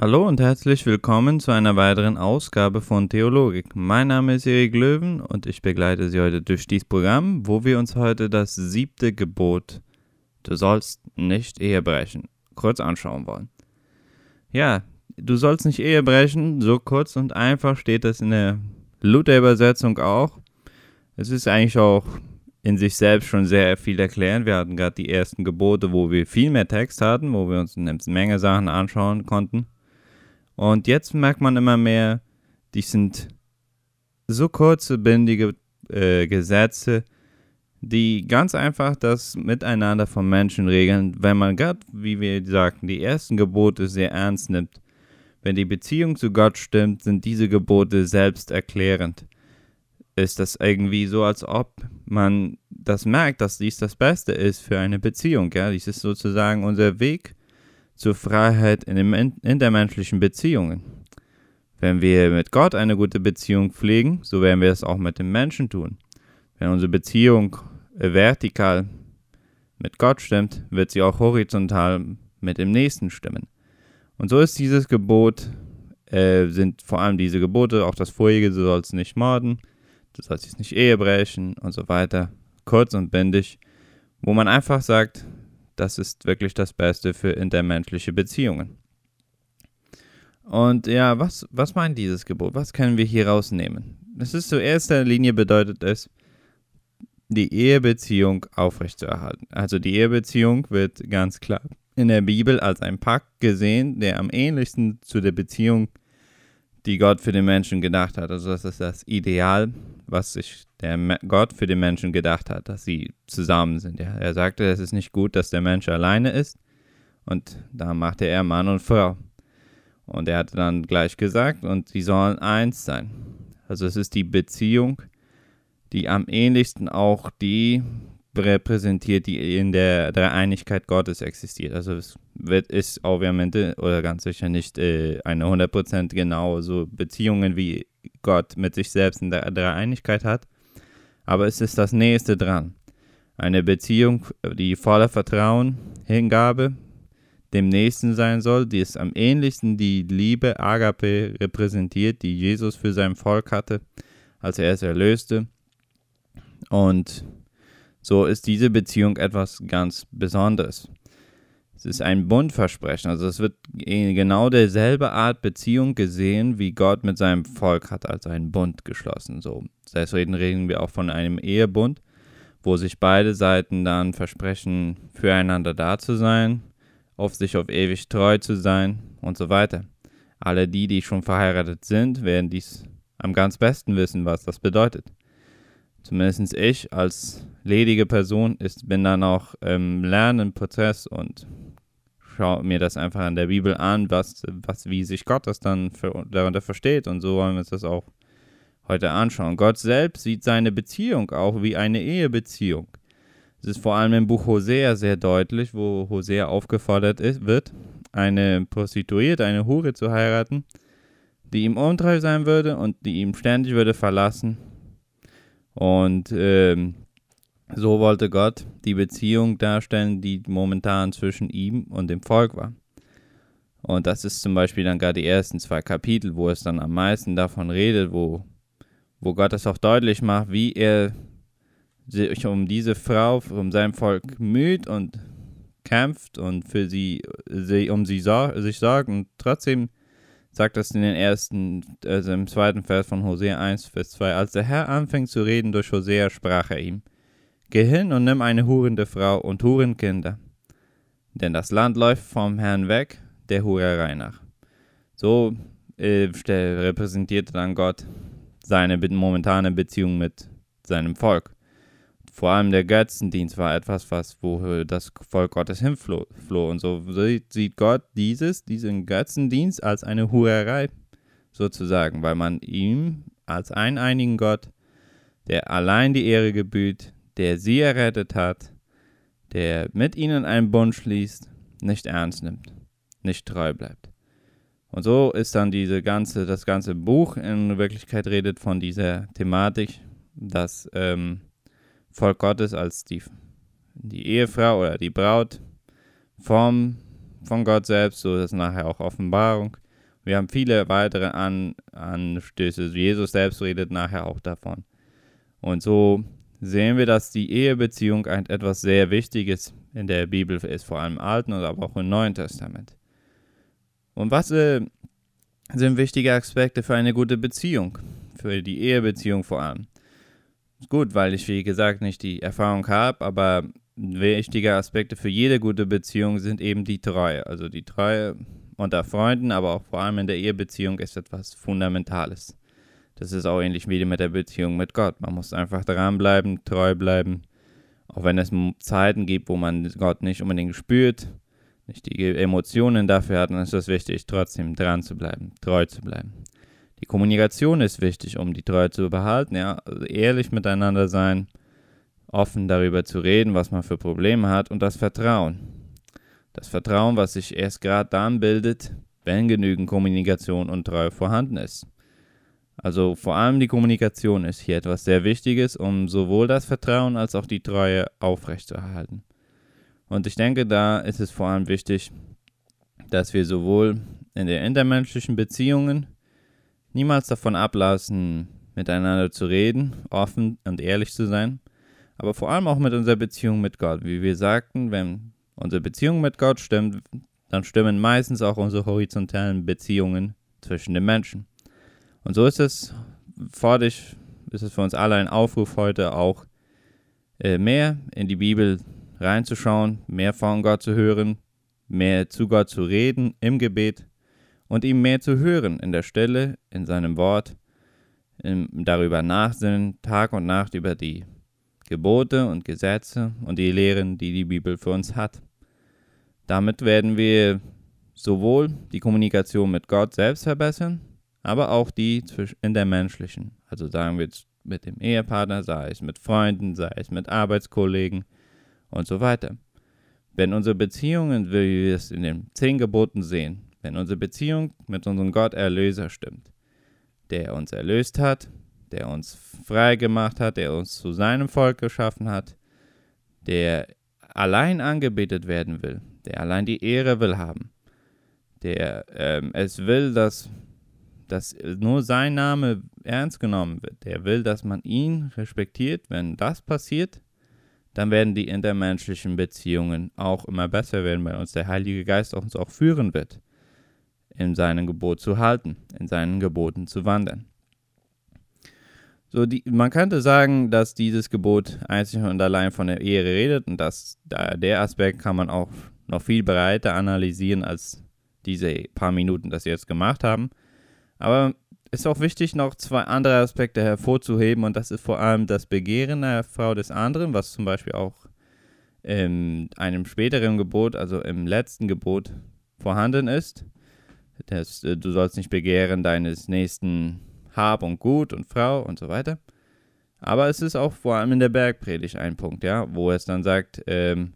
Hallo und herzlich willkommen zu einer weiteren Ausgabe von Theologik. Mein Name ist Erik Löwen und ich begleite Sie heute durch dieses Programm, wo wir uns heute das siebte Gebot, du sollst nicht Ehe brechen, kurz anschauen wollen. Ja, du sollst nicht Ehe brechen, so kurz und einfach steht das in der Luther-Übersetzung auch. Es ist eigentlich auch in sich selbst schon sehr viel erklären. Wir hatten gerade die ersten Gebote, wo wir viel mehr Text hatten, wo wir uns eine Menge Sachen anschauen konnten. Und jetzt merkt man immer mehr, die sind so kurze, bündige äh, Gesetze, die ganz einfach das Miteinander von Menschen regeln, wenn man Gott, wie wir sagten, die ersten Gebote sehr ernst nimmt. Wenn die Beziehung zu Gott stimmt, sind diese Gebote selbsterklärend. Ist das irgendwie so, als ob man das merkt, dass dies das Beste ist für eine Beziehung. Ja? Dies ist sozusagen unser Weg zur Freiheit in den intermenschlichen Beziehungen. Wenn wir mit Gott eine gute Beziehung pflegen, so werden wir es auch mit den Menschen tun. Wenn unsere Beziehung vertikal mit Gott stimmt, wird sie auch horizontal mit dem Nächsten stimmen. Und so ist dieses Gebot, äh, sind vor allem diese Gebote, auch das vorige, du sollst nicht morden, du sollst jetzt nicht Ehe brechen und so weiter, kurz und bändig, wo man einfach sagt, das ist wirklich das Beste für intermenschliche Beziehungen. Und ja, was, was meint dieses Gebot? Was können wir hier rausnehmen? Es ist zu erster Linie bedeutet es, die Ehebeziehung aufrechtzuerhalten. Also die Ehebeziehung wird ganz klar in der Bibel als ein Pakt gesehen, der am ähnlichsten zu der Beziehung, die Gott für den Menschen gedacht hat. Also das ist das Ideal, was sich der Gott für den Menschen gedacht hat, dass sie zusammen sind. Ja, er sagte, es ist nicht gut, dass der Mensch alleine ist. Und da machte er Mann und Frau. Und er hatte dann gleich gesagt, und sie sollen eins sein. Also es ist die Beziehung, die am ähnlichsten auch die repräsentiert, die in der Dreieinigkeit Gottes existiert. Also es wird, ist obviamente oder ganz sicher nicht äh, eine 100% genau so Beziehungen, wie Gott mit sich selbst in der Dreieinigkeit hat, aber es ist das Nächste dran. Eine Beziehung, die voller Vertrauen, Hingabe dem Nächsten sein soll, die es am ähnlichsten die Liebe Agape repräsentiert, die Jesus für sein Volk hatte, als er es erlöste. Und so ist diese Beziehung etwas ganz Besonderes. Es ist ein Bundversprechen, also es wird in genau derselbe Art Beziehung gesehen, wie Gott mit seinem Volk hat, als einen Bund geschlossen. So, deswegen reden wir auch von einem Ehebund, wo sich beide Seiten dann versprechen, füreinander da zu sein, auf sich auf ewig treu zu sein und so weiter. Alle die, die schon verheiratet sind, werden dies am ganz besten wissen, was das bedeutet. Zumindest ich als ledige Person ist, bin dann auch im Lernprozess und schaue mir das einfach an der Bibel an, was, was, wie sich Gott das dann für, darunter versteht. Und so wollen wir uns das auch heute anschauen. Gott selbst sieht seine Beziehung auch wie eine Ehebeziehung. Es ist vor allem im Buch Hosea sehr deutlich, wo Hosea aufgefordert ist, wird, eine Prostituierte, eine Hure zu heiraten, die ihm untreu sein würde und die ihm ständig würde verlassen. Und ähm, so wollte Gott die Beziehung darstellen, die momentan zwischen ihm und dem Volk war. Und das ist zum Beispiel dann gerade die ersten zwei Kapitel, wo es dann am meisten davon redet, wo, wo Gott es auch deutlich macht, wie er sich um diese Frau, um sein Volk müht und kämpft und für sie, sie um sie sich sorgt. Und trotzdem sagt das in den ersten, also im zweiten Vers von Hosea 1, Vers 2, als der Herr anfing zu reden durch Hosea, sprach er ihm, Geh hin und nimm eine hurende Frau und Hurenkinder, denn das Land läuft vom Herrn weg, der Hurerei nach. So äh, repräsentierte dann Gott seine momentane Beziehung mit seinem Volk. Vor allem der Götzendienst war etwas, was, wo das Volk Gottes hinfloh. Und so sieht Gott dieses, diesen Götzendienst als eine Hurerei sozusagen, weil man ihm als einen einigen Gott, der allein die Ehre gebührt, der sie errettet hat, der mit ihnen einen Bund schließt, nicht ernst nimmt, nicht treu bleibt. Und so ist dann diese ganze, das ganze Buch in Wirklichkeit redet von dieser Thematik, dass ähm, Volk Gottes als die, die Ehefrau oder die Braut vom, von Gott selbst, so ist nachher auch Offenbarung, Wir haben viele weitere An Anstöße. Jesus selbst redet nachher auch davon. Und so sehen wir, dass die Ehebeziehung etwas sehr Wichtiges in der Bibel ist, vor allem im Alten und aber auch im Neuen Testament. Und was äh, sind wichtige Aspekte für eine gute Beziehung? Für die Ehebeziehung vor allem. Gut, weil ich, wie gesagt, nicht die Erfahrung habe, aber wichtige Aspekte für jede gute Beziehung sind eben die Treue. Also die Treue unter Freunden, aber auch vor allem in der Ehebeziehung ist etwas Fundamentales. Das ist auch ähnlich wie mit der Beziehung mit Gott. Man muss einfach dranbleiben, treu bleiben. Auch wenn es Zeiten gibt, wo man Gott nicht unbedingt spürt, nicht die Emotionen dafür hat, dann ist es wichtig, trotzdem dran zu bleiben, treu zu bleiben. Die Kommunikation ist wichtig, um die Treue zu behalten, ja, also ehrlich miteinander sein, offen darüber zu reden, was man für Probleme hat und das Vertrauen. Das Vertrauen, was sich erst gerade dann bildet, wenn genügend Kommunikation und Treue vorhanden ist. Also vor allem die Kommunikation ist hier etwas sehr Wichtiges, um sowohl das Vertrauen als auch die Treue aufrechtzuerhalten. Und ich denke, da ist es vor allem wichtig, dass wir sowohl in den intermenschlichen Beziehungen niemals davon ablassen, miteinander zu reden, offen und ehrlich zu sein, aber vor allem auch mit unserer Beziehung mit Gott. Wie wir sagten, wenn unsere Beziehung mit Gott stimmt, dann stimmen meistens auch unsere horizontalen Beziehungen zwischen den Menschen. Und so ist es vor dich, ist es für uns alle ein Aufruf heute auch äh, mehr in die Bibel reinzuschauen, mehr von Gott zu hören, mehr zu Gott zu reden im Gebet und ihm mehr zu hören in der Stelle, in seinem Wort, im, darüber nachsinnen, Tag und Nacht über die Gebote und Gesetze und die Lehren, die die Bibel für uns hat. Damit werden wir sowohl die Kommunikation mit Gott selbst verbessern, aber auch die in der menschlichen. Also sagen wir jetzt mit dem Ehepartner, sei es mit Freunden, sei es mit Arbeitskollegen und so weiter. Wenn unsere Beziehungen, wie wir es in den zehn Geboten sehen, wenn unsere Beziehung mit unserem Gott Erlöser stimmt, der uns erlöst hat, der uns frei gemacht hat, der uns zu seinem Volk geschaffen hat, der allein angebetet werden will, der allein die Ehre will haben, der ähm, es will, dass dass nur sein Name ernst genommen wird. Der will, dass man ihn respektiert. Wenn das passiert, dann werden die intermenschlichen Beziehungen auch immer besser werden, weil uns der Heilige Geist uns auch führen wird, in seinem Gebot zu halten, in seinen Geboten zu wandern. So, die, man könnte sagen, dass dieses Gebot einzig und allein von der Ehre redet und dass der Aspekt kann man auch noch viel breiter analysieren als diese paar Minuten, das wir jetzt gemacht haben. Aber ist auch wichtig, noch zwei andere Aspekte hervorzuheben und das ist vor allem das Begehren der Frau des anderen, was zum Beispiel auch in einem späteren Gebot, also im letzten Gebot, vorhanden ist. Das, äh, du sollst nicht begehren deines nächsten Hab und Gut und Frau und so weiter. Aber es ist auch vor allem in der Bergpredigt ein Punkt, ja, wo es dann sagt, ähm,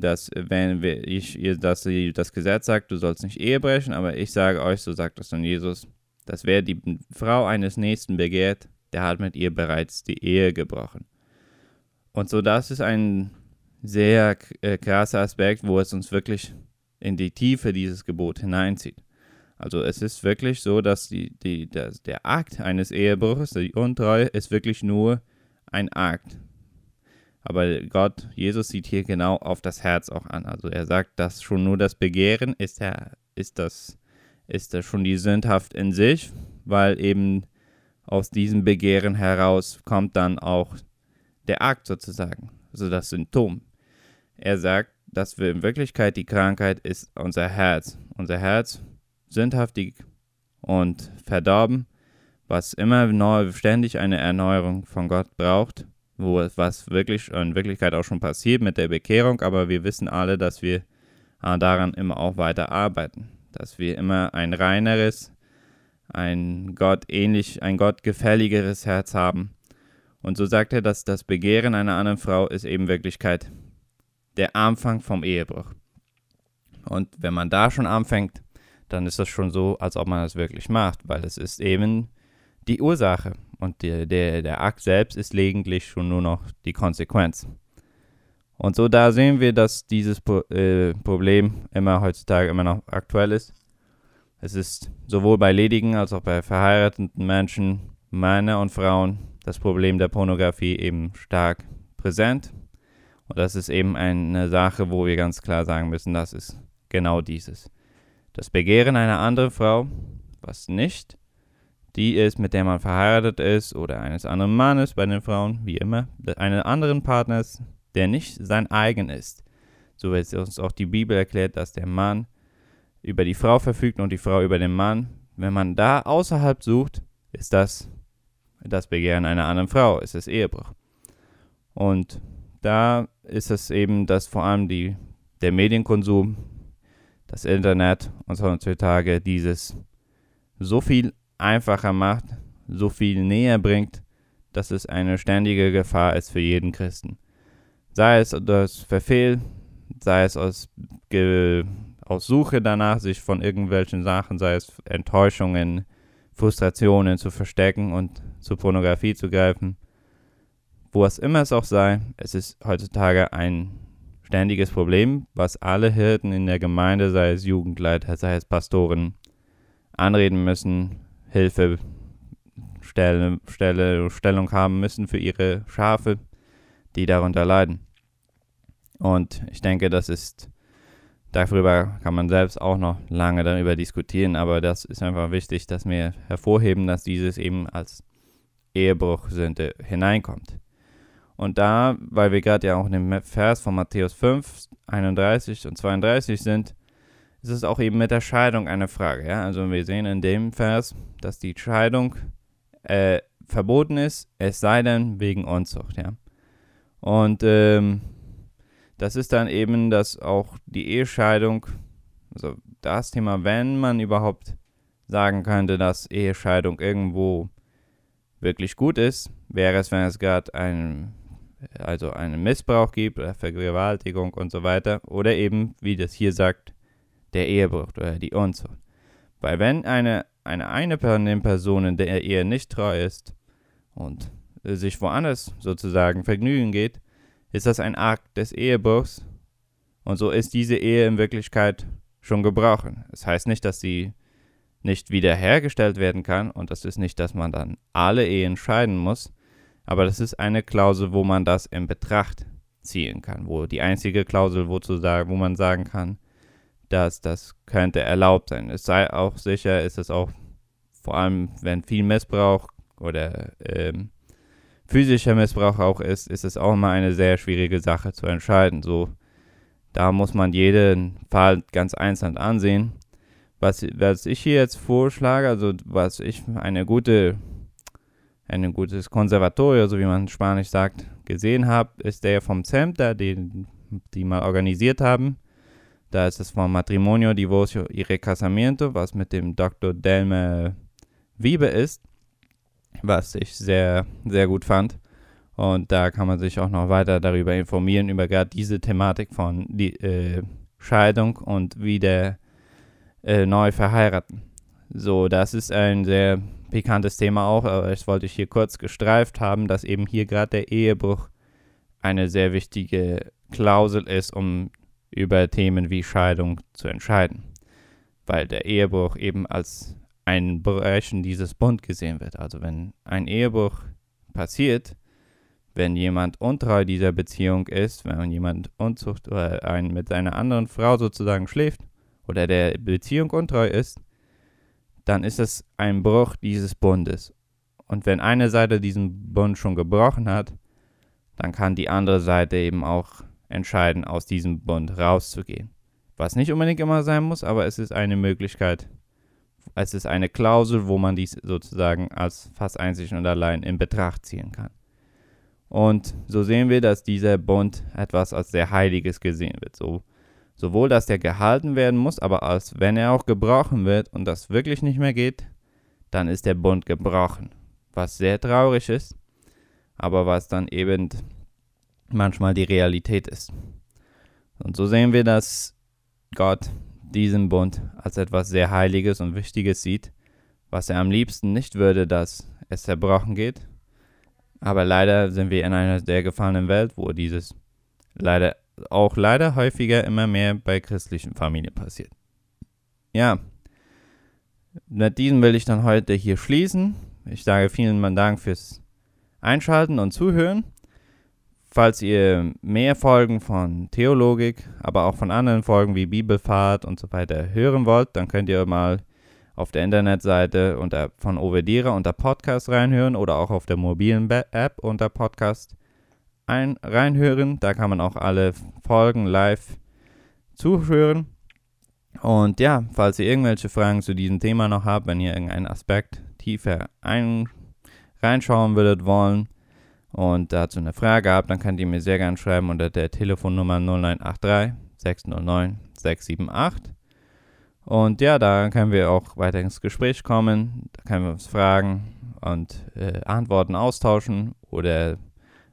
dass wenn ich dass das Gesetz sagt, du sollst nicht Ehe brechen, aber ich sage euch, so sagt es dann Jesus, dass wer die Frau eines Nächsten begehrt, der hat mit ihr bereits die Ehe gebrochen. Und so das ist ein sehr äh, krasser Aspekt, wo es uns wirklich in die Tiefe dieses Gebot hineinzieht. Also es ist wirklich so, dass die, die, dass der Akt eines Ehebruchs, die Untreue, ist wirklich nur ein Akt. Aber Gott, Jesus sieht hier genau auf das Herz auch an. Also er sagt, dass schon nur das Begehren ist, der, ist, das, ist das schon die Sündhaft in sich, weil eben aus diesem Begehren heraus kommt dann auch der Akt sozusagen, also das Symptom. Er sagt, dass wir in Wirklichkeit die Krankheit ist unser Herz. Unser Herz sündhaftig und verdorben, was immer neu, ständig eine Erneuerung von Gott braucht wo was wirklich in Wirklichkeit auch schon passiert mit der Bekehrung, aber wir wissen alle, dass wir äh, daran immer auch weiter arbeiten, dass wir immer ein reineres, ein Gott ähnlich, ein Gott gefälligeres Herz haben. Und so sagt er, dass das Begehren einer anderen Frau ist eben Wirklichkeit der Anfang vom Ehebruch. Und wenn man da schon anfängt, dann ist das schon so, als ob man es wirklich macht, weil es ist eben die Ursache und der, der, der Akt selbst ist lediglich schon nur noch die Konsequenz. Und so da sehen wir, dass dieses Pro äh, Problem immer heutzutage immer noch aktuell ist. Es ist sowohl bei ledigen als auch bei verheirateten Menschen, Männer und Frauen, das Problem der Pornografie eben stark präsent. Und das ist eben eine Sache, wo wir ganz klar sagen müssen, das ist genau dieses. Das Begehren einer anderen Frau, was nicht die ist, mit der man verheiratet ist, oder eines anderen Mannes bei den Frauen, wie immer, einen anderen Partners, der nicht sein eigen ist. So wird uns auch die Bibel erklärt, dass der Mann über die Frau verfügt und die Frau über den Mann. Wenn man da außerhalb sucht, ist das das Begehren einer anderen Frau, ist es Ehebruch. Und da ist es eben, dass vor allem die, der Medienkonsum, das Internet und heutzutage dieses so viel einfacher macht, so viel näher bringt, dass es eine ständige Gefahr ist für jeden Christen. Sei es aus Verfehl, sei es aus, aus Suche danach, sich von irgendwelchen Sachen, sei es Enttäuschungen, Frustrationen zu verstecken und zur Pornografie zu greifen. Wo es immer es auch sei, es ist heutzutage ein ständiges Problem, was alle Hirten in der Gemeinde, sei es Jugendleiter, sei es Pastoren, anreden müssen, Hilfe Stelle, Stelle, Stellung haben müssen für ihre Schafe, die darunter leiden. Und ich denke, das ist, darüber kann man selbst auch noch lange darüber diskutieren, aber das ist einfach wichtig, dass wir hervorheben, dass dieses eben als Ehebruchsünde hineinkommt. Und da, weil wir gerade ja auch in dem Vers von Matthäus 5, 31 und 32 sind, ist es auch eben mit der Scheidung eine Frage. Ja? Also wir sehen in dem Vers, dass die Scheidung äh, verboten ist, es sei denn wegen Unzucht. Ja? Und ähm, das ist dann eben, dass auch die Ehescheidung, also das Thema, wenn man überhaupt sagen könnte, dass Ehescheidung irgendwo wirklich gut ist, wäre es, wenn es gerade ein also einen Missbrauch gibt oder Vergewaltigung und so weiter. Oder eben, wie das hier sagt, der Ehebruch oder die Unzucht. Weil wenn eine, eine, eine von den der Ehe nicht treu ist und sich woanders sozusagen vergnügen geht, ist das ein Akt des Ehebruchs und so ist diese Ehe in Wirklichkeit schon gebrochen. Das heißt nicht, dass sie nicht wiederhergestellt werden kann und das ist nicht, dass man dann alle Ehen scheiden muss, aber das ist eine Klausel, wo man das in Betracht ziehen kann, wo die einzige Klausel, wo, zu sagen, wo man sagen kann, dass das könnte erlaubt sein. Es sei auch sicher, ist es auch vor allem, wenn viel Missbrauch oder ähm, physischer Missbrauch auch ist, ist es auch immer eine sehr schwierige Sache zu entscheiden. So, da muss man jeden Fall ganz einzeln ansehen. Was, was ich hier jetzt vorschlage, also was ich eine gute ein gutes Konservatorio, so wie man in Spanisch sagt, gesehen habe, ist der vom Cemta, den die mal organisiert haben. Da ist es vom Matrimonio Divorcio y Recasamiento, was mit dem Dr. Delme Wiebe ist, was ich sehr, sehr gut fand. Und da kann man sich auch noch weiter darüber informieren, über gerade diese Thematik von die, äh, Scheidung und wieder äh, neu verheiraten. So, das ist ein sehr pikantes Thema auch, aber das wollte ich hier kurz gestreift haben, dass eben hier gerade der Ehebruch eine sehr wichtige Klausel ist, um über Themen wie Scheidung zu entscheiden. Weil der Ehebruch eben als ein Brechen dieses Bund gesehen wird. Also wenn ein Ehebruch passiert, wenn jemand untreu dieser Beziehung ist, wenn jemand Unzucht oder ein, mit seiner anderen Frau sozusagen schläft oder der Beziehung untreu ist, dann ist es ein Bruch dieses Bundes. Und wenn eine Seite diesen Bund schon gebrochen hat, dann kann die andere Seite eben auch entscheiden, aus diesem Bund rauszugehen. Was nicht unbedingt immer sein muss, aber es ist eine Möglichkeit. Es ist eine Klausel, wo man dies sozusagen als fast einzig und allein in Betracht ziehen kann. Und so sehen wir, dass dieser Bund etwas als sehr Heiliges gesehen wird. So Sowohl, dass der gehalten werden muss, aber als wenn er auch gebrochen wird und das wirklich nicht mehr geht, dann ist der Bund gebrochen. Was sehr traurig ist, aber was dann eben manchmal die Realität ist. Und so sehen wir, dass Gott diesen Bund als etwas sehr Heiliges und Wichtiges sieht, was er am liebsten nicht würde, dass es zerbrochen geht. Aber leider sind wir in einer sehr gefallenen Welt, wo dieses leider auch leider häufiger immer mehr bei christlichen Familien passiert. Ja, Mit diesem will ich dann heute hier schließen. Ich sage vielen Dank fürs Einschalten und Zuhören. Falls ihr mehr Folgen von Theologik, aber auch von anderen Folgen wie Bibelfahrt und so weiter hören wollt, dann könnt ihr mal auf der Internetseite unter, von Ovedira unter Podcast reinhören oder auch auf der mobilen App unter Podcast ein, reinhören. Da kann man auch alle Folgen live zuhören. Und ja, falls ihr irgendwelche Fragen zu diesem Thema noch habt, wenn ihr irgendeinen Aspekt tiefer ein, reinschauen würdet wollen und dazu eine Frage habt, dann könnt ihr mir sehr gerne schreiben unter der Telefonnummer 0983 609 678. Und ja, da können wir auch weiter ins Gespräch kommen, da können wir uns fragen und äh, Antworten austauschen oder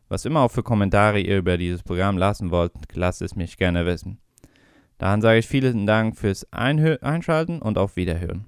was immer auch für Kommentare ihr über dieses Programm lassen wollt, lasst es mich gerne wissen. Dann sage ich vielen Dank fürs Einhö Einschalten und auf Wiederhören.